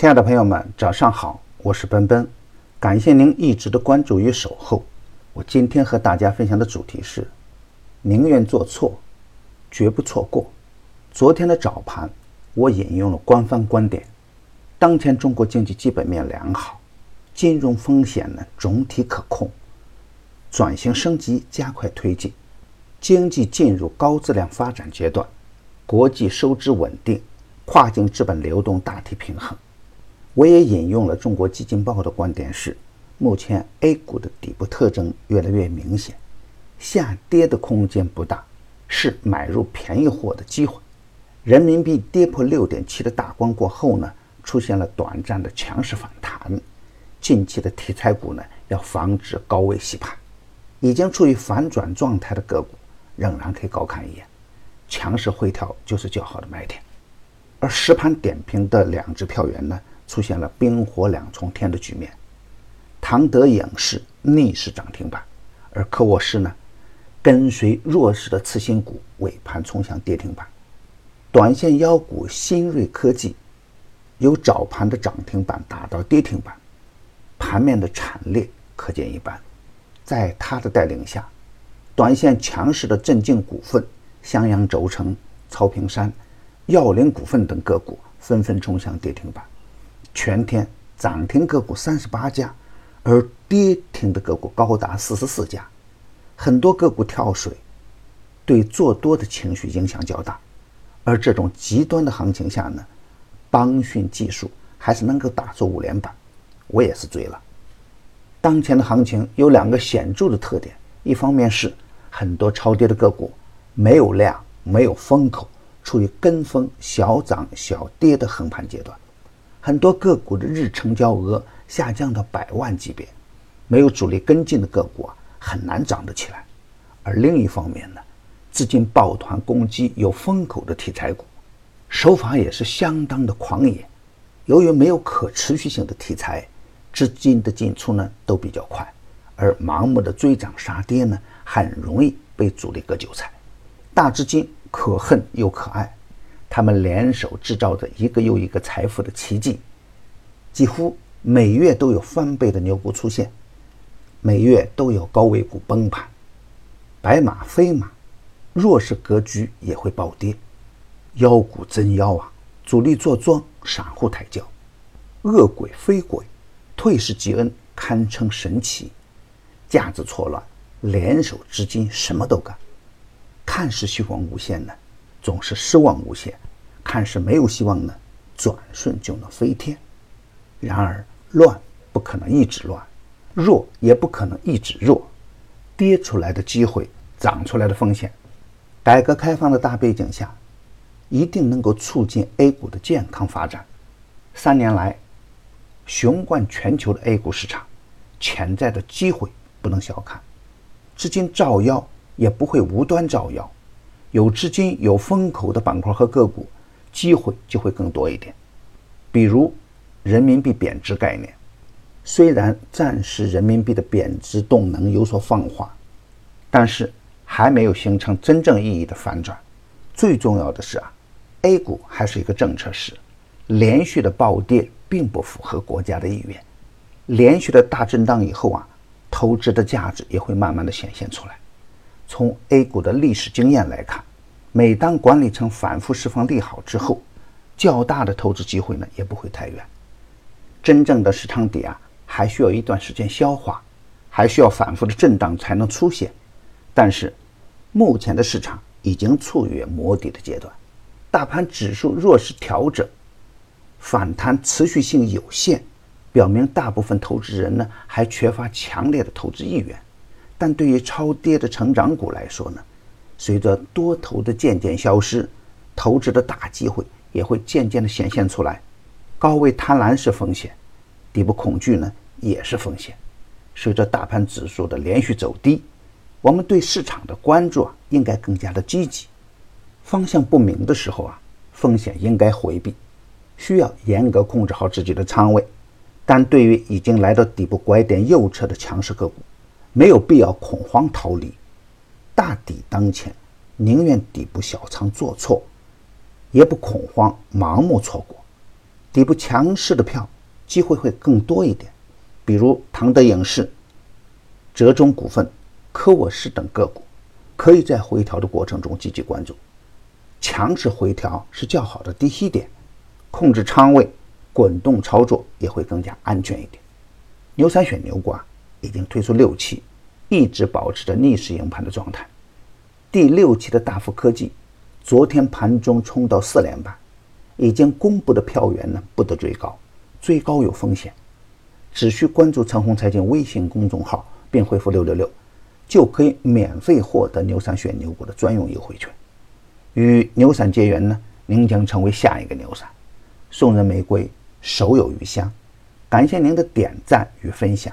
亲爱的朋友们，早上好，我是奔奔，感谢您一直的关注与守候。我今天和大家分享的主题是：宁愿做错，绝不错过。昨天的早盘，我引用了官方观点：当前中国经济基本面良好，金融风险呢总体可控，转型升级加快推进，经济进入高质量发展阶段，国际收支稳定，跨境资本流动大体平衡。我也引用了中国基金报的观点是：目前 A 股的底部特征越来越明显，下跌的空间不大，是买入便宜货的机会。人民币跌破六点七的大关过后呢，出现了短暂的强势反弹。近期的题材股呢，要防止高位洗盘。已经处于反转状态的个股，仍然可以高看一眼。强势回调就是较好的买点。而实盘点评的两只票源呢？出现了冰火两重天的局面，唐德影视逆势涨停板，而科沃斯呢，跟随弱势的次新股尾盘冲向跌停板。短线妖股新锐科技由早盘的涨停板打到跌停板，盘面的惨烈可见一斑。在他的带领下，短线强势的镇静股份、襄阳轴承、曹平山、耀林股份等个股纷纷冲向跌停板。全天涨停个股三十八家，而跌停的个股高达四十四家，很多个股跳水，对做多的情绪影响较大。而这种极端的行情下呢，邦讯技术还是能够打出五连板，我也是追了。当前的行情有两个显著的特点：一方面是很多超跌的个股没有量、没有风口，处于跟风小涨小跌的横盘阶段。很多个股的日成交额下降到百万级别，没有主力跟进的个股啊，很难涨得起来。而另一方面呢，资金抱团攻击有风口的题材股，手法也是相当的狂野。由于没有可持续性的题材，资金的进出呢都比较快，而盲目的追涨杀跌呢，很容易被主力割韭菜。大资金可恨又可爱。他们联手制造着一个又一个财富的奇迹，几乎每月都有翻倍的牛股出现，每月都有高位股崩盘，白马非马，弱势格局也会暴跌，妖股真妖啊！主力坐庄，散户抬轿，恶鬼非鬼，退市积恩，堪称神奇，价值错乱，联手资金什么都干，看似希望无限呢。总是失望无限，看似没有希望呢，转瞬就能飞天。然而，乱不可能一直乱，弱也不可能一直弱。跌出来的机会，涨出来的风险，改革开放的大背景下，一定能够促进 A 股的健康发展。三年来，雄冠全球的 A 股市场，潜在的机会不能小看。资金造妖也不会无端造妖。有资金、有风口的板块和个股，机会就会更多一点。比如人民币贬值概念，虽然暂时人民币的贬值动能有所放缓，但是还没有形成真正意义的反转。最重要的是啊，A 股还是一个政策市，连续的暴跌并不符合国家的意愿。连续的大震荡以后啊，投资的价值也会慢慢的显现出来。从 A 股的历史经验来看，每当管理层反复释放利好之后，较大的投资机会呢也不会太远。真正的市场底啊，还需要一段时间消化，还需要反复的震荡才能出现。但是，目前的市场已经处于摸底的阶段，大盘指数弱势调整，反弹持续性有限，表明大部分投资人呢还缺乏强烈的投资意愿。但对于超跌的成长股来说呢，随着多头的渐渐消失，投资的大机会也会渐渐的显现出来。高位贪婪是风险，底部恐惧呢也是风险。随着大盘指数的连续走低，我们对市场的关注啊应该更加的积极。方向不明的时候啊，风险应该回避，需要严格控制好自己的仓位。但对于已经来到底部拐点右侧的强势个股，没有必要恐慌逃离，大底当前，宁愿底部小仓做错，也不恐慌盲目错过。底部强势的票机会会更多一点，比如唐德影视、浙中股份、科沃斯等个股，可以在回调的过程中积极关注。强势回调是较好的低吸点，控制仓位、滚动操作也会更加安全一点。牛三选牛股啊，已经推出六期，一直保持着逆势赢盘的状态。第六期的大富科技，昨天盘中冲到四连板，已经公布的票源呢不得追高，追高有风险，只需关注陈红财经微信公众号并回复六六六，就可以免费获得牛散选牛股的专用优惠券。与牛散结缘呢，您将成为下一个牛散。送人玫瑰，手有余香。感谢您的点赞与分享，